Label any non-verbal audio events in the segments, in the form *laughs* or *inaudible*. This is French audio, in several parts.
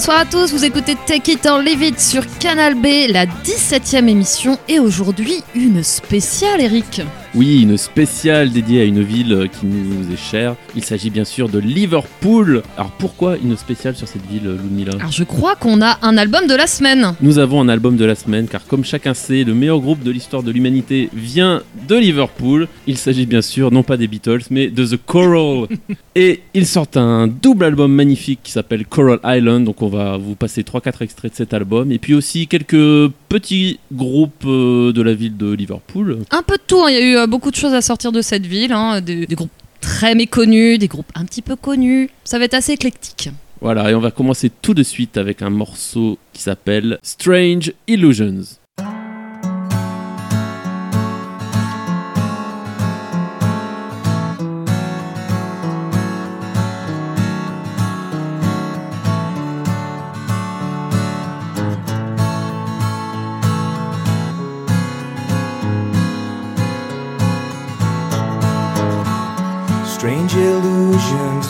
Bonsoir à tous, vous écoutez Tech It en Lévite sur Canal B, la 17 ème émission et aujourd'hui une spéciale Eric. Oui, une spéciale dédiée à une ville qui nous est chère. Il s'agit bien sûr de Liverpool. Alors pourquoi une spéciale sur cette ville, Ludmilla Alors je crois qu'on a un album de la semaine. Nous avons un album de la semaine car comme chacun sait, le meilleur groupe de l'histoire de l'humanité vient de Liverpool. Il s'agit bien sûr non pas des Beatles mais de The Coral. *laughs* Et ils sortent un double album magnifique qui s'appelle Coral Island. Donc on va vous passer 3-4 extraits de cet album. Et puis aussi quelques petit groupe euh, de la ville de Liverpool. Un peu de tout, hein. il y a eu euh, beaucoup de choses à sortir de cette ville, hein. des groupes très méconnus, des groupes un petit peu connus. Ça va être assez éclectique. Voilà, et on va commencer tout de suite avec un morceau qui s'appelle Strange Illusions.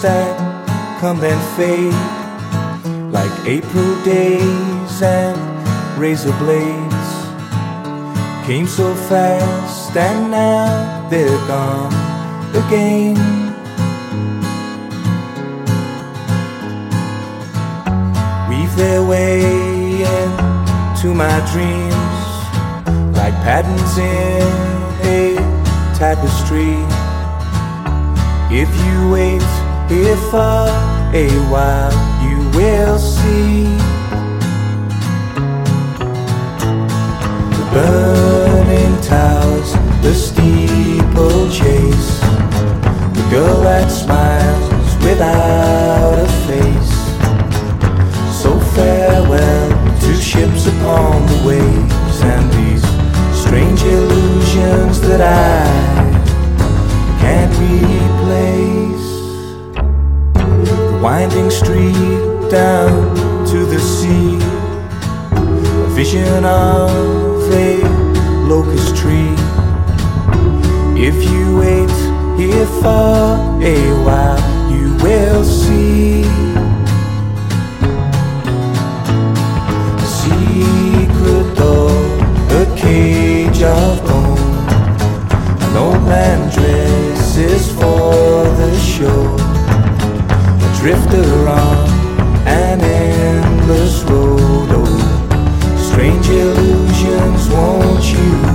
that come and fade like April days and razor blades came so fast and now they're gone again. Weave their way into my dreams like patterns in a tapestry. If you wait here for a while, you will see the burning towers, the steeple chase, the girl that smiles without a face. So farewell to ships upon the waves and these strange illusions that I can't replay winding street down to the sea. A vision of a locust tree. If you wait here for a while, you will see. A secret door, a cage of bone. An old man dresses for the show. Drifter on an endless road. Oh, strange illusions, won't you?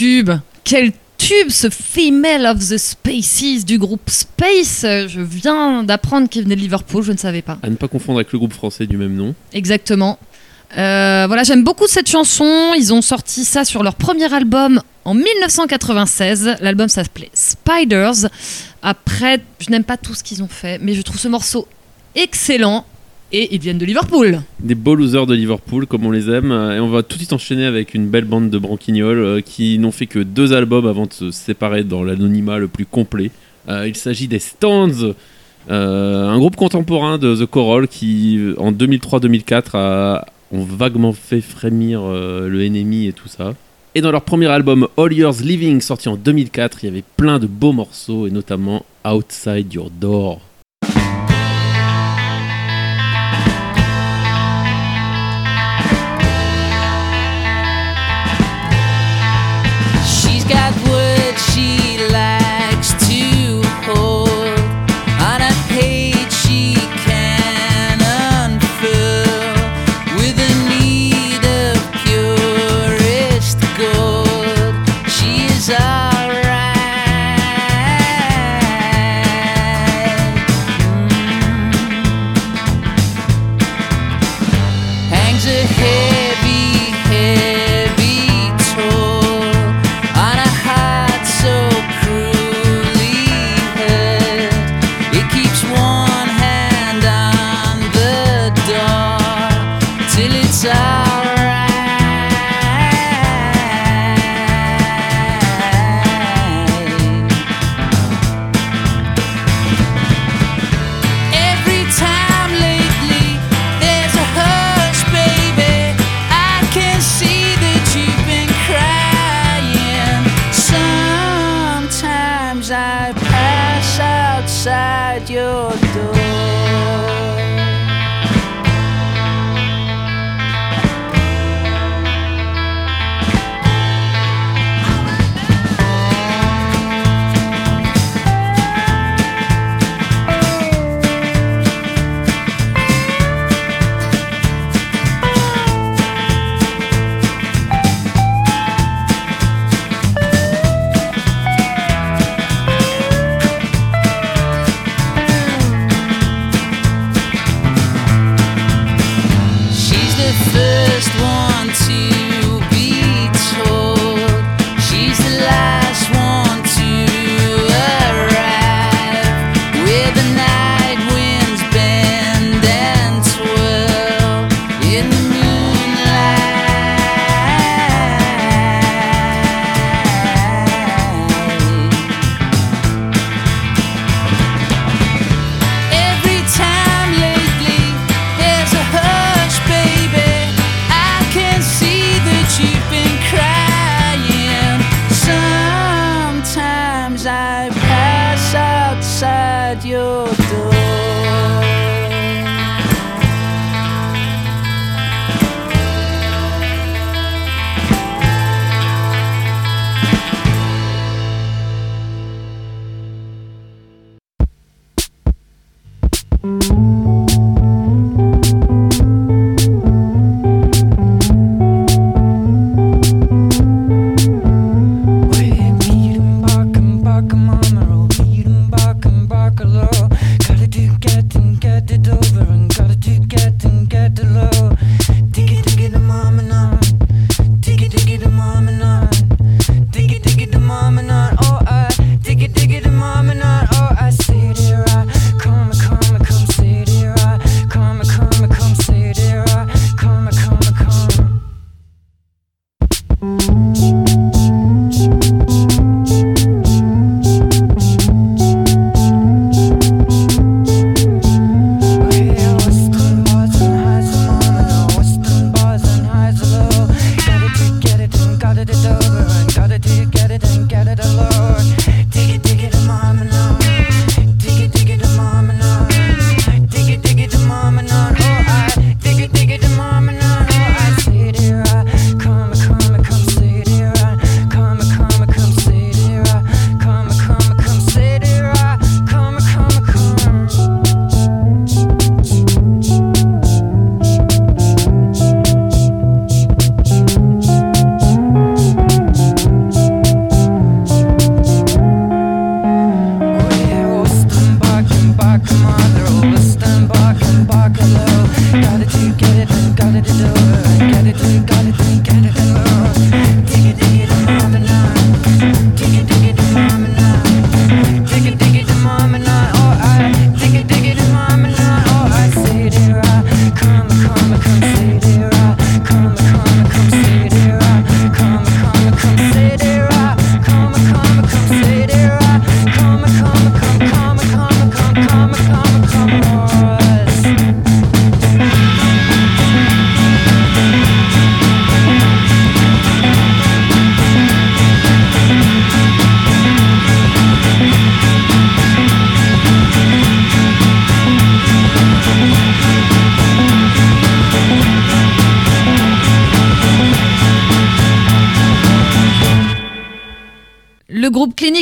tube Quel tube ce Female of the Spaces du groupe Space. Je viens d'apprendre qu'il venait de Liverpool, je ne savais pas. À ne pas confondre avec le groupe français du même nom. Exactement. Euh, voilà, j'aime beaucoup cette chanson. Ils ont sorti ça sur leur premier album en 1996. L'album s'appelait Spiders. Après, je n'aime pas tout ce qu'ils ont fait, mais je trouve ce morceau excellent et ils viennent de Liverpool. Des beaux losers de Liverpool, comme on les aime. Et on va tout de suite enchaîner avec une belle bande de branquignoles euh, qui n'ont fait que deux albums avant de se séparer dans l'anonymat le plus complet. Euh, il s'agit des stands euh, un groupe contemporain de The Coral qui, en 2003-2004, ont vaguement fait frémir le ennemi et tout ça. Et dans leur premier album All Years Living, sorti en 2004, il y avait plein de beaux morceaux, et notamment Outside Your Door.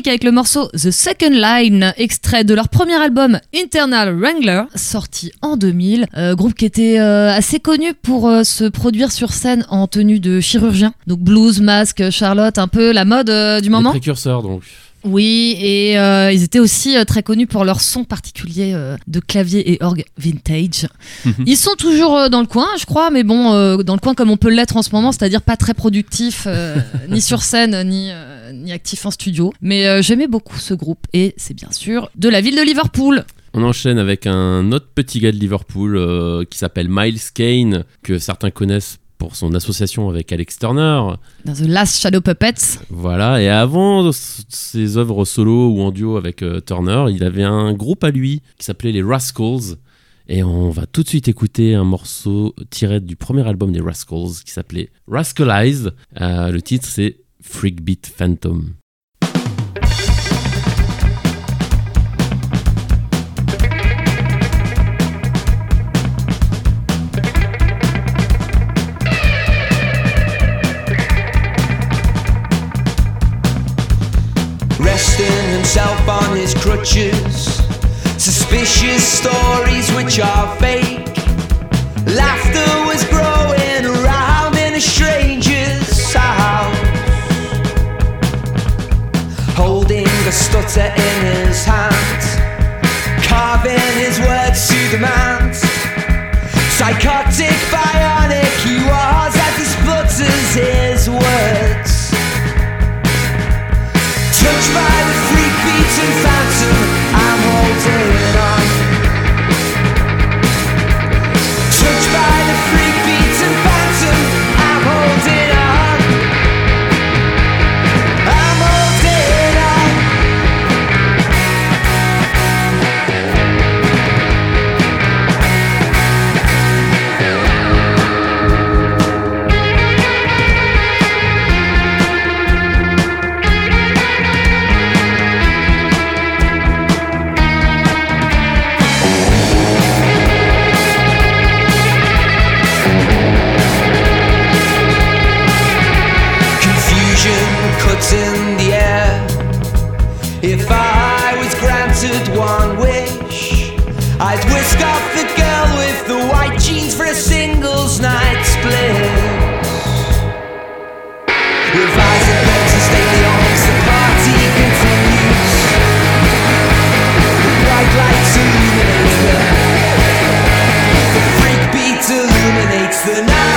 avec le morceau The Second Line, extrait de leur premier album Internal Wrangler, sorti en 2000. Euh, groupe qui était euh, assez connu pour euh, se produire sur scène en tenue de chirurgien. Donc blues, masque, Charlotte, un peu la mode du moment. Les donc. Oui, et euh, ils étaient aussi euh, très connus pour leur son particulier euh, de clavier et orgue vintage. Mhm. Ils sont toujours dans le coin, je crois, mais bon, dans le coin comme on peut l'être en ce moment, c'est-à-dire pas très productif, *laughs* ni sur scène, ni, ni actif en studio. Mais j'aimais beaucoup ce groupe, et c'est bien sûr de la ville de Liverpool. On enchaîne avec un autre petit gars de Liverpool qui s'appelle Miles Kane, que certains connaissent pour son association avec Alex Turner. Dans The Last Shadow Puppets. Voilà, et avant ses œuvres solo ou en duo avec euh, Turner, il avait un groupe à lui qui s'appelait les Rascals. Et on va tout de suite écouter un morceau tiré du premier album des Rascals qui s'appelait Rascalize. Euh, le titre c'est Freak Beat Phantom. himself on his crutches. Suspicious stories which are fake. Laughter was growing around in a stranger's house. Holding a stutter in his hand, carving his words to demand. Psychotic. I'd whisk up the girl with the white jeans for a singles night split. and the party continues. The bright the freak beat illuminates the night.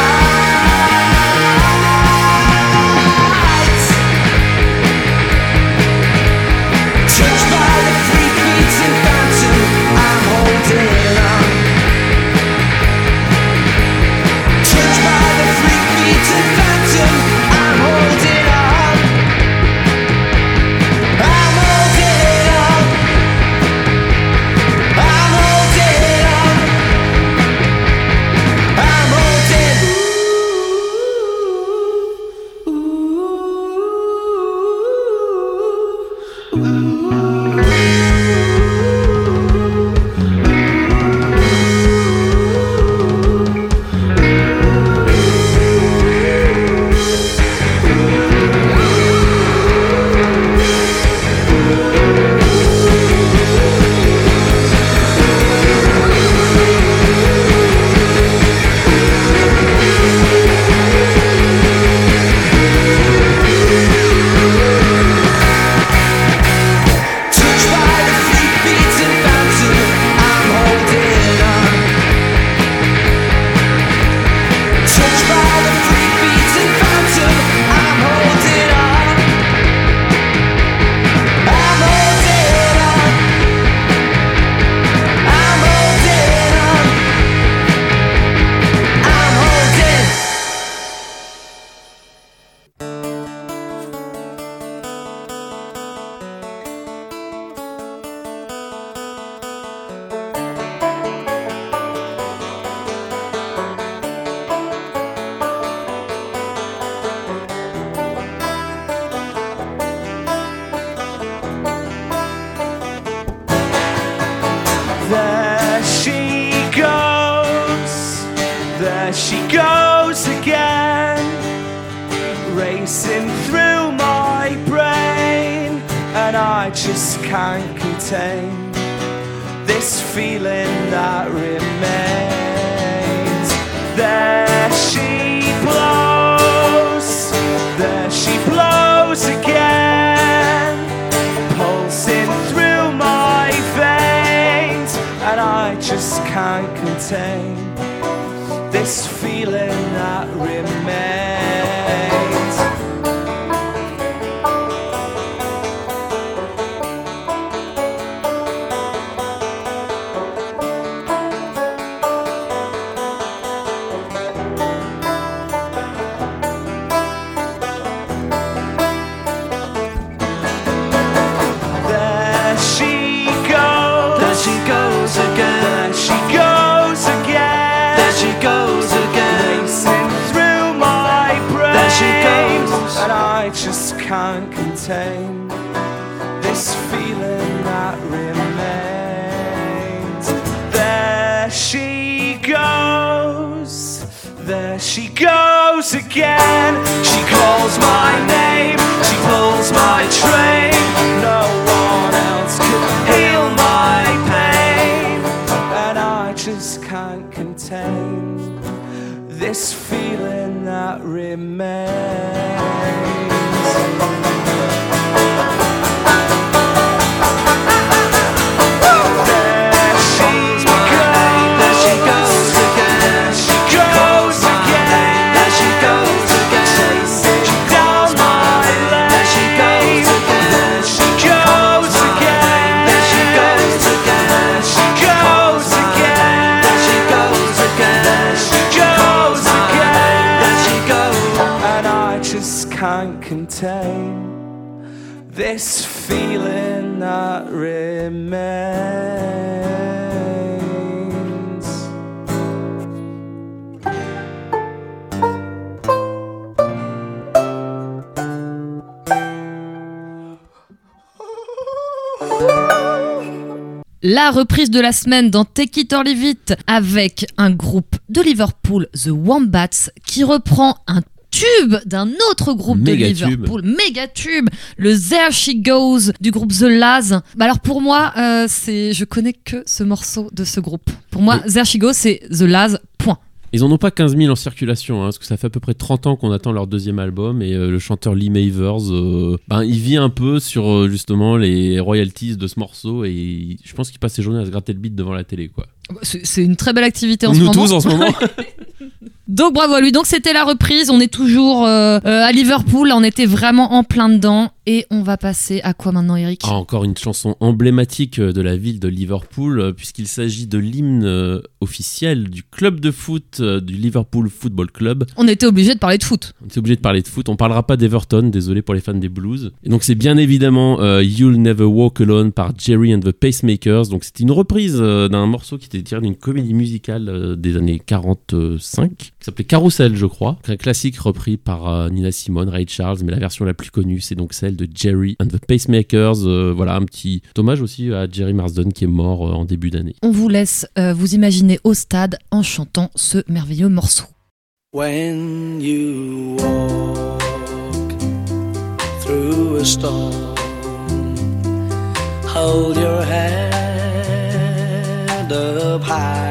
goes again. She calls my name, she pulls my train. No one else could heal my pain, and I just can't contain this feeling that remains. La reprise de la semaine dans Take It or Leave It avec un groupe de Liverpool, The Wombats, qui reprend un tube d'un autre groupe de Liverpool, tube. tube, le There She Goes du groupe The Laz. Bah alors pour moi, euh, c'est je connais que ce morceau de ce groupe. Pour moi, oh. There She Goes, c'est The Laz. Point. Ils en ont pas 15 000 en circulation, hein, parce que ça fait à peu près 30 ans qu'on attend leur deuxième album et euh, le chanteur Lee Mavers, euh, ben, il vit un peu sur euh, justement les royalties de ce morceau et je pense qu'il passe ses journées à se gratter le beat devant la télé, quoi. Ah bah, c'est une très belle activité en ce moment. Nous tous en ce moment. *laughs* Donc bravo à lui. Donc c'était la reprise. On est toujours à Liverpool. On était vraiment en plein dedans. Et on va passer à quoi maintenant, Eric ah, Encore une chanson emblématique euh, de la ville de Liverpool, euh, puisqu'il s'agit de l'hymne euh, officiel du club de foot du Liverpool Football Club. On était obligé de parler de foot. On était obligé de parler de foot. On parlera pas d'Everton, désolé pour les fans des Blues. Et donc c'est bien évidemment You'll Never Walk Alone par Jerry and the Pacemakers. Donc c'est une reprise d'un morceau qui était tiré d'une comédie musicale des années 45 qui s'appelait Carousel, je crois. Un classique repris par Nina Simone, Ray Charles, mais la version la plus connue, c'est donc celle de Jerry and the Pacemakers. Euh, voilà, un petit hommage aussi à Jerry Marsden qui est mort euh, en début d'année. On vous laisse euh, vous imaginer au stade en chantant ce merveilleux morceau. When you walk through a storm, hold your head up high.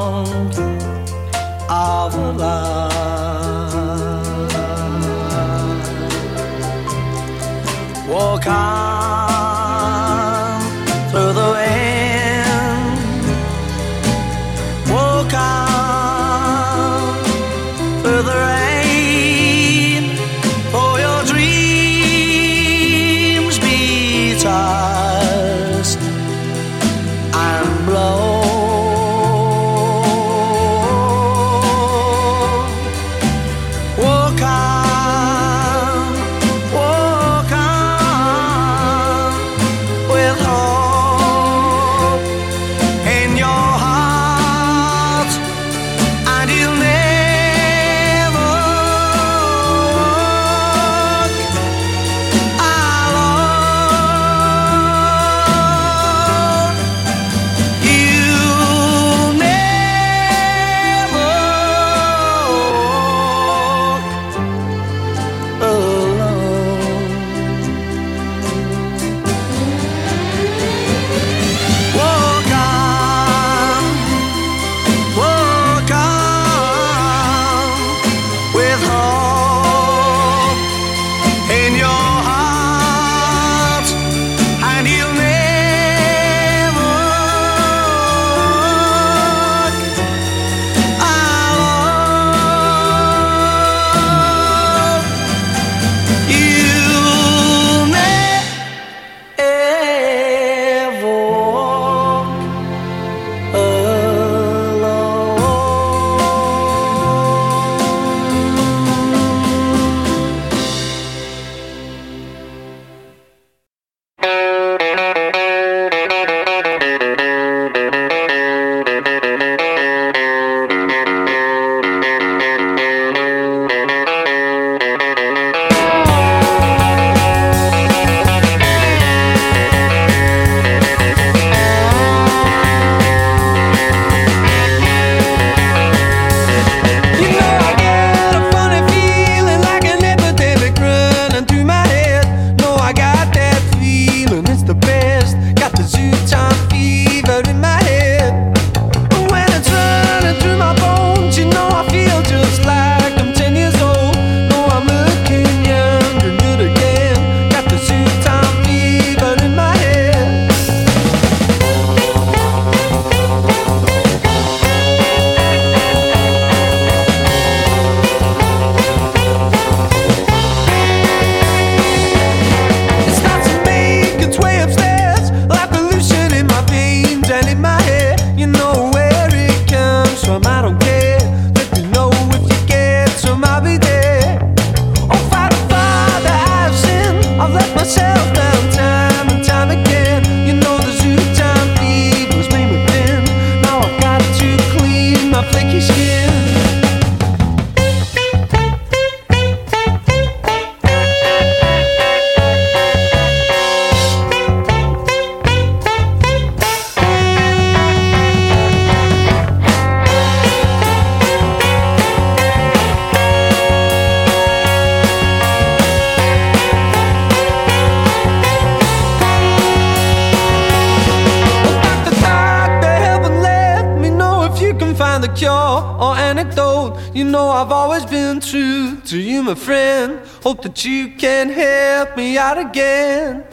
time. find the cure or antidote. You know I've always been true to you, my friend. Hope that you can help me out again.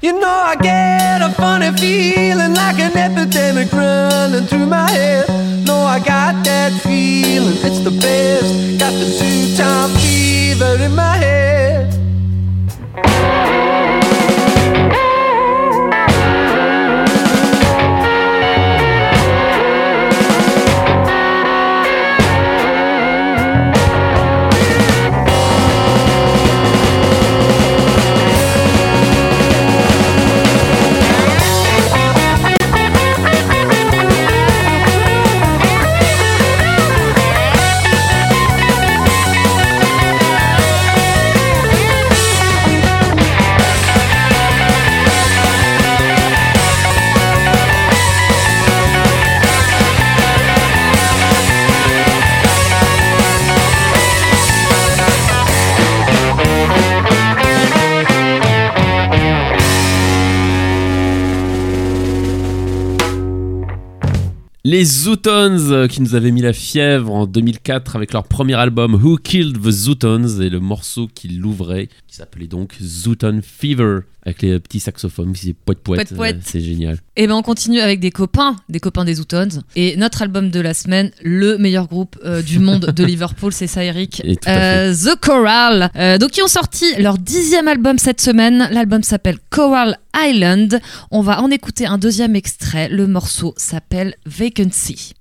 You know I get a funny feeling like an epidemic running through my head. No, I got that feeling, it's the best. Got the two-time fever in my head. Les Zootons euh, qui nous avaient mis la fièvre en 2004 avec leur premier album Who Killed the Zootons et le morceau qui l'ouvrait qui s'appelait donc Zooton Fever avec les petits saxophones, c'est poète poète, euh, c'est génial. Et eh ben on continue avec des copains, des copains des Outons et notre album de la semaine, le meilleur groupe euh, du monde de *laughs* Liverpool, c'est ça Eric, euh, The Coral. donc ils ont sorti leur dixième album cette semaine, l'album s'appelle Coral Island. On va en écouter un deuxième extrait, le morceau s'appelle Vacancy.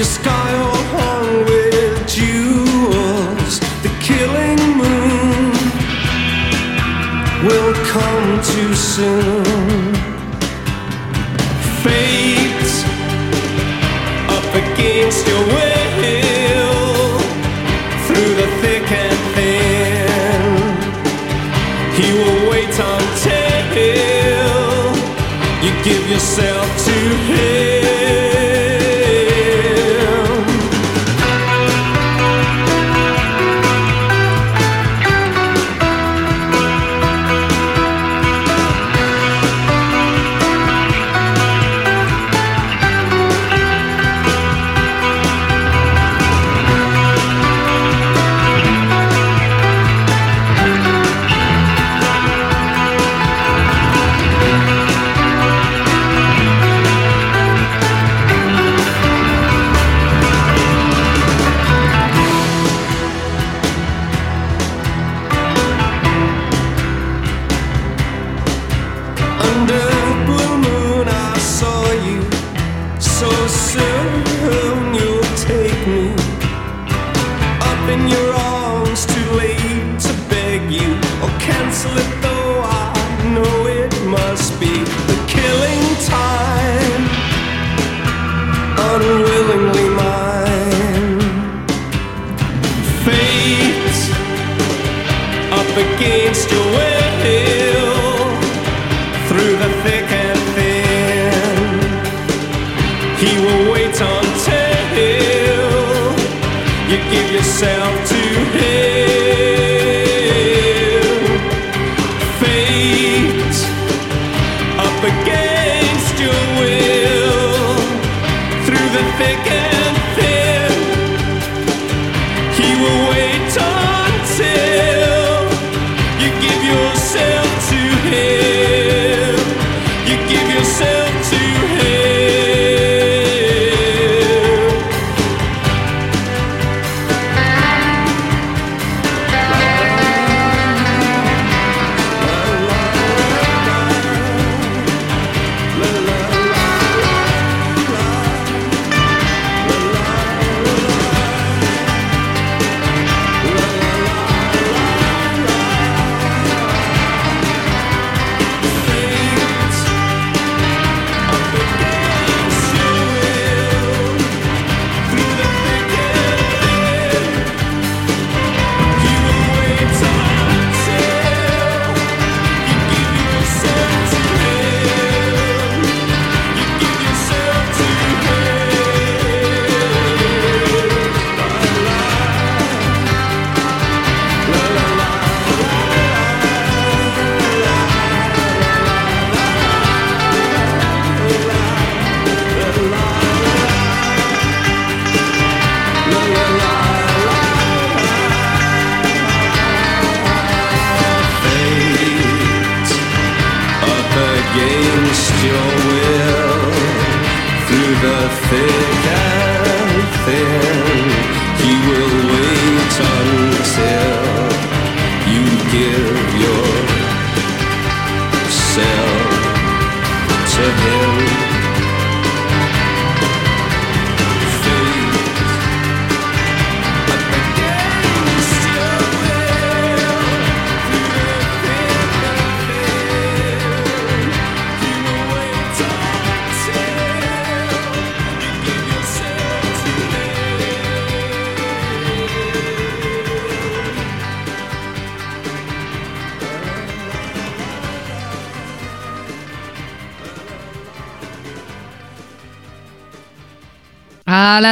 your sky all hung with jewels. The killing moon will come too soon. Fate up against your will through the thick and thin. He will wait until you give yourself to him. in your arms.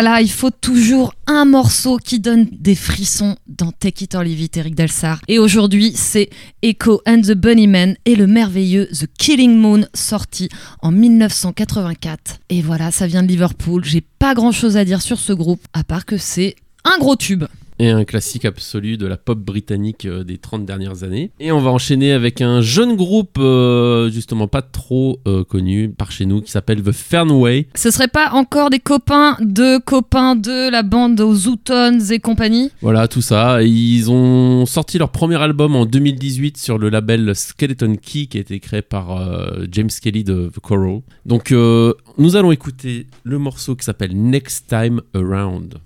là il faut toujours un morceau qui donne des frissons dans Take It or Leave It, Eric Delsar. Et aujourd'hui, c'est Echo and the Bunnymen et le merveilleux The Killing Moon, sorti en 1984. Et voilà, ça vient de Liverpool. J'ai pas grand chose à dire sur ce groupe, à part que c'est un gros tube et un classique absolu de la pop britannique euh, des 30 dernières années. Et on va enchaîner avec un jeune groupe, euh, justement pas trop euh, connu par chez nous, qui s'appelle The Fernway. Ce serait pas encore des copains de copains de la bande aux Zootons et compagnie Voilà, tout ça. Ils ont sorti leur premier album en 2018 sur le label Skeleton Key, qui a été créé par James Kelly de The Coral. Donc, nous allons écouter le morceau qui s'appelle Next Time Around.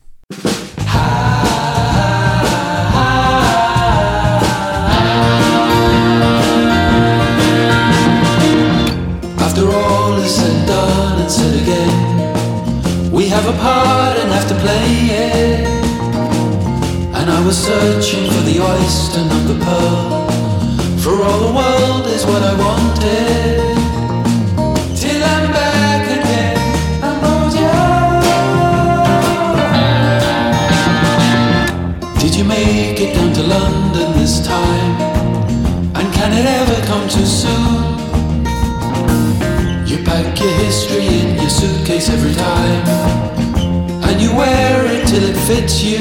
was searching for the oyster, not the pearl. For all the world is what I wanted. Till I'm back again, I'm Did you make it down to London this time? And can it ever come too soon? You pack your history in your suitcase every time, and you wear it till it fits you.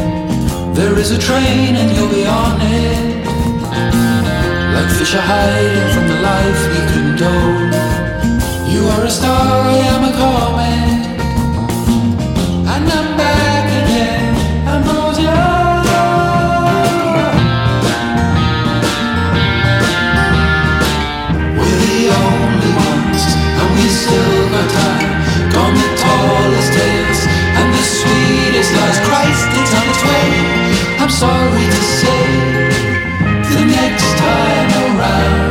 There is a train and you'll be on it. Like fish are hiding from the life we condone. You are a star, I am a sorry to say, the next time around.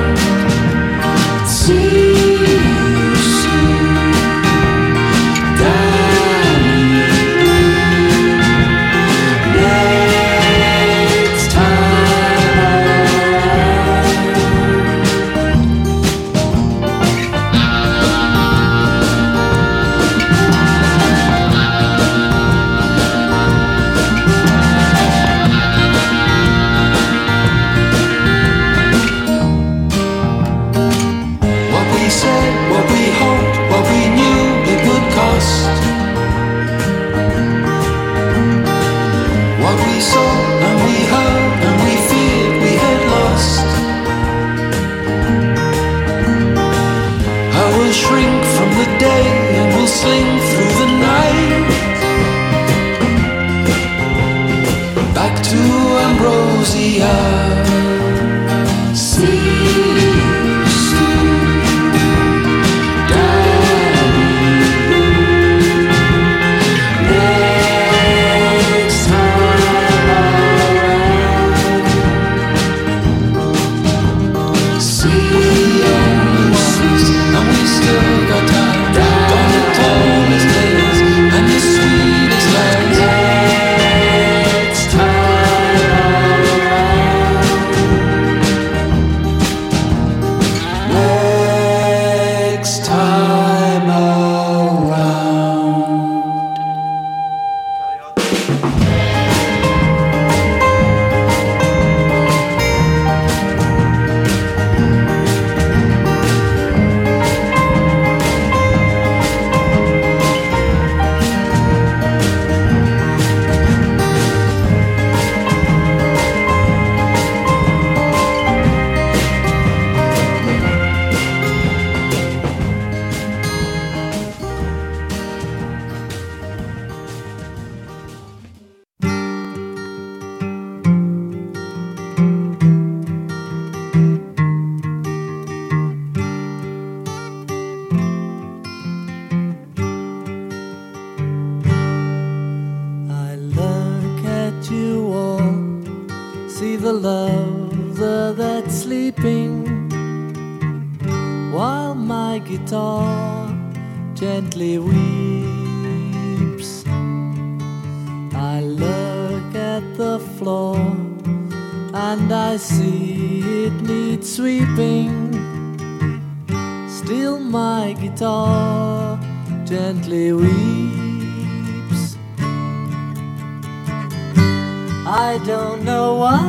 I don't know why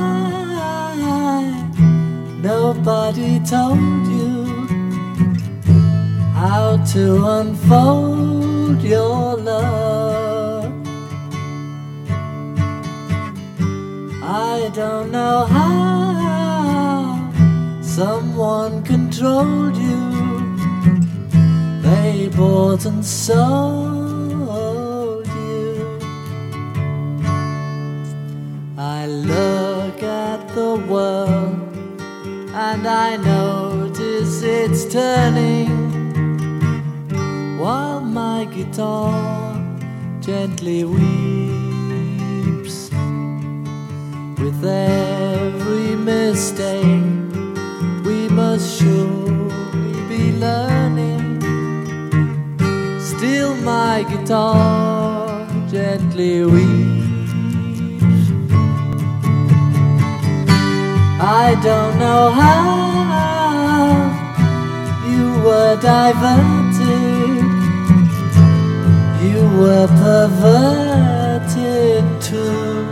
nobody told you how to unfold your love. I don't know how someone controlled you. They bought and sold. the world, and I notice it's turning while my guitar gently weeps with every mistake. We must surely be learning. Still, my guitar gently weeps. I don't know how you were diverted, you were perverted too.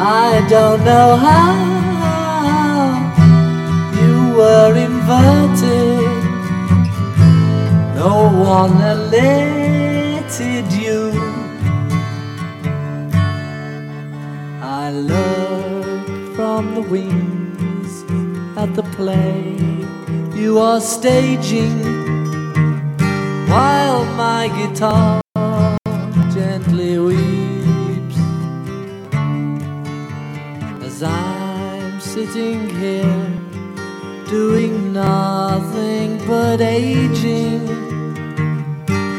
I don't know how you were inverted, no one alive. I look from the wings at the play you are staging while my guitar gently weeps as I'm sitting here doing nothing but aging.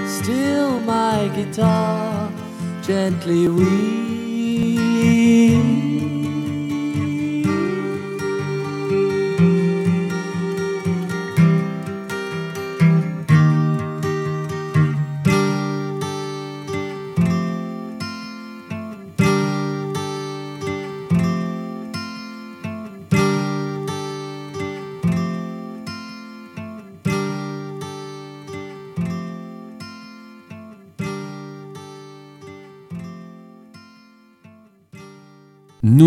Still, my guitar gently weeps.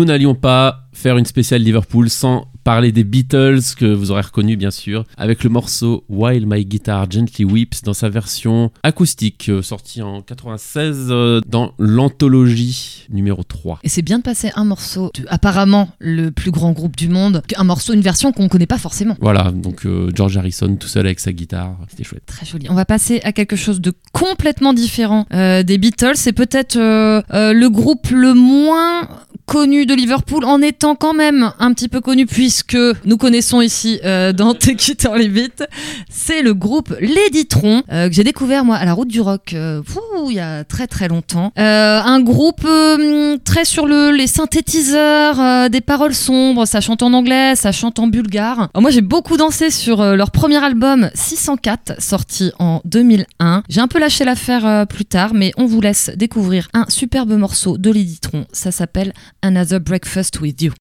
nous n'allions pas faire une spéciale Liverpool sans parler des Beatles, que vous aurez reconnu bien sûr, avec le morceau While My Guitar Gently Weeps dans sa version acoustique, euh, sortie en 96 euh, dans l'anthologie numéro 3. Et c'est bien de passer un morceau, apparemment le plus grand groupe du monde, un morceau, une version qu'on ne connaît pas forcément. Voilà, donc euh, George Harrison tout seul avec sa guitare, c'était chouette. Très joli. On va passer à quelque chose de complètement différent des Beatles, c'est peut-être le groupe le moins connu de Liverpool en étant quand même un petit peu connu puis ce que nous connaissons ici euh, dans Take It c'est le groupe Lady Tron, euh, que j'ai découvert moi à la route du rock euh, il y a très très longtemps. un groupe très sur le, les synthétiseurs, des paroles sombres, ça chante en anglais, ça chante en bulgare. moi j'ai beaucoup dansé sur leur premier album 604, sorti en 2001. J'ai un peu lâché l'affaire plus tard, mais on vous laisse découvrir un superbe morceau de Lady Tron, ça s'appelle Another Breakfast with You.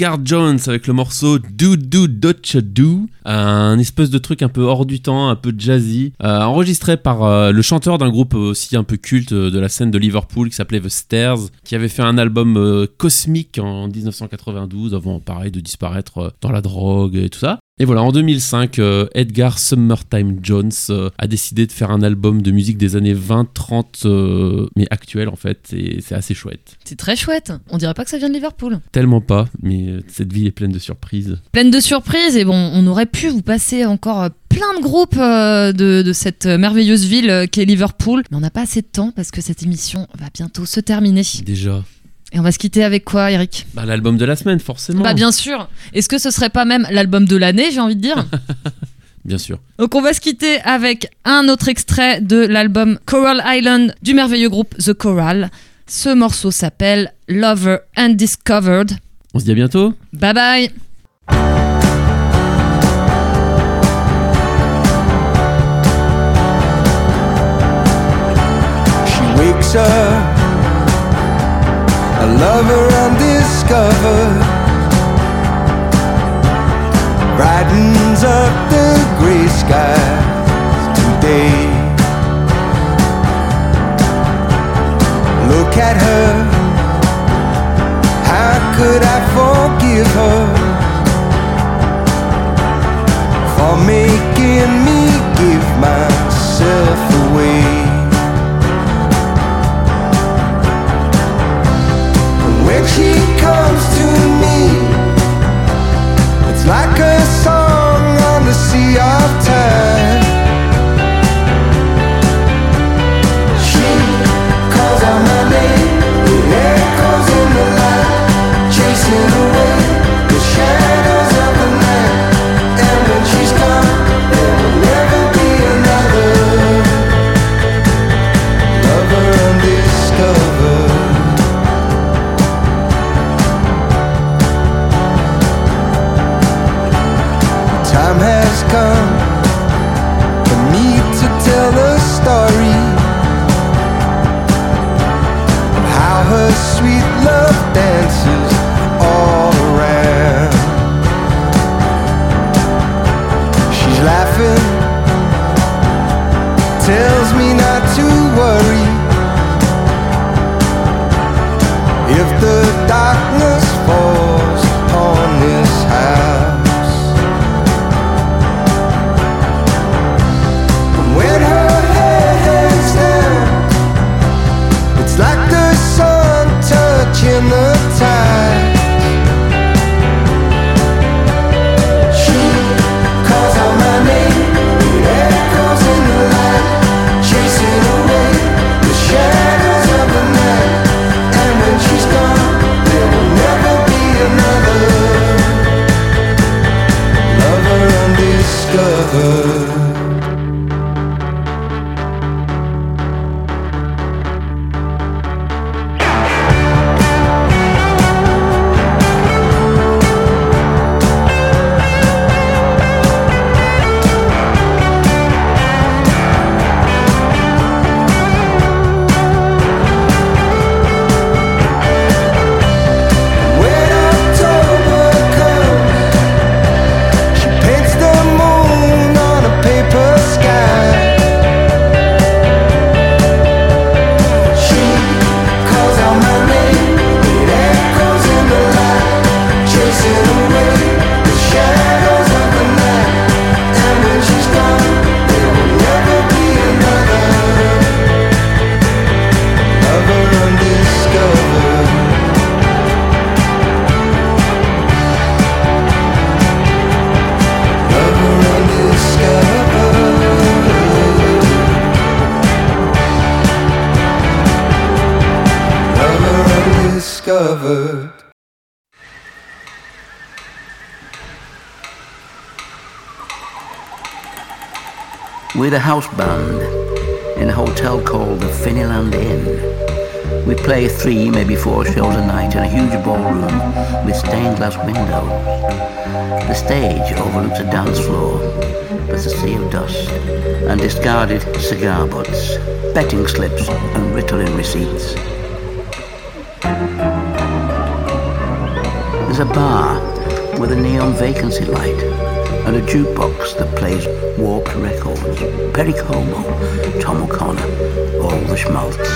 Edgar Jones avec le morceau Do Do Dutch Do, un espèce de truc un peu hors du temps, un peu jazzy, euh, enregistré par euh, le chanteur d'un groupe aussi un peu culte euh, de la scène de Liverpool qui s'appelait The Stairs, qui avait fait un album cosmique en 1992 avant pareil de disparaître dans la drogue et tout ça. Et voilà, en 2005, euh, Edgar Summertime Jones euh, a décidé de faire un album de musique des années 20, 30, euh, mais actuel en fait, et c'est assez chouette. C'est très chouette, on dirait pas que ça vient de Liverpool. Tellement pas, mais cette ville est pleine de surprises. Pleine de surprises, et bon, on aurait pu vous passer encore plein de groupes de, de cette merveilleuse ville qu'est Liverpool, mais on n'a pas assez de temps parce que cette émission va bientôt se terminer. Déjà. Et on va se quitter avec quoi, Eric bah, L'album de la semaine, forcément. Bah, bien sûr. Est-ce que ce serait pas même l'album de l'année, j'ai envie de dire *laughs* Bien sûr. Donc on va se quitter avec un autre extrait de l'album Coral Island du merveilleux groupe The Coral. Ce morceau s'appelle Lover Undiscovered. On se dit à bientôt. Bye bye. love her and discover brightens up the gray skies today. Look at her. How could I forgive her for making me give myself away? like a song on the sea of time. a house band in a hotel called the Finneyland Inn. We play three, maybe four shows a night in a huge ballroom with stained glass windows. The stage overlooks a dance floor, but a sea of dust and discarded cigar butts, betting slips and Ritalin receipts. There's a bar with a neon vacancy light and a jukebox that plays warped records, Perry Como, Tom O'Connor, all the schmaltz.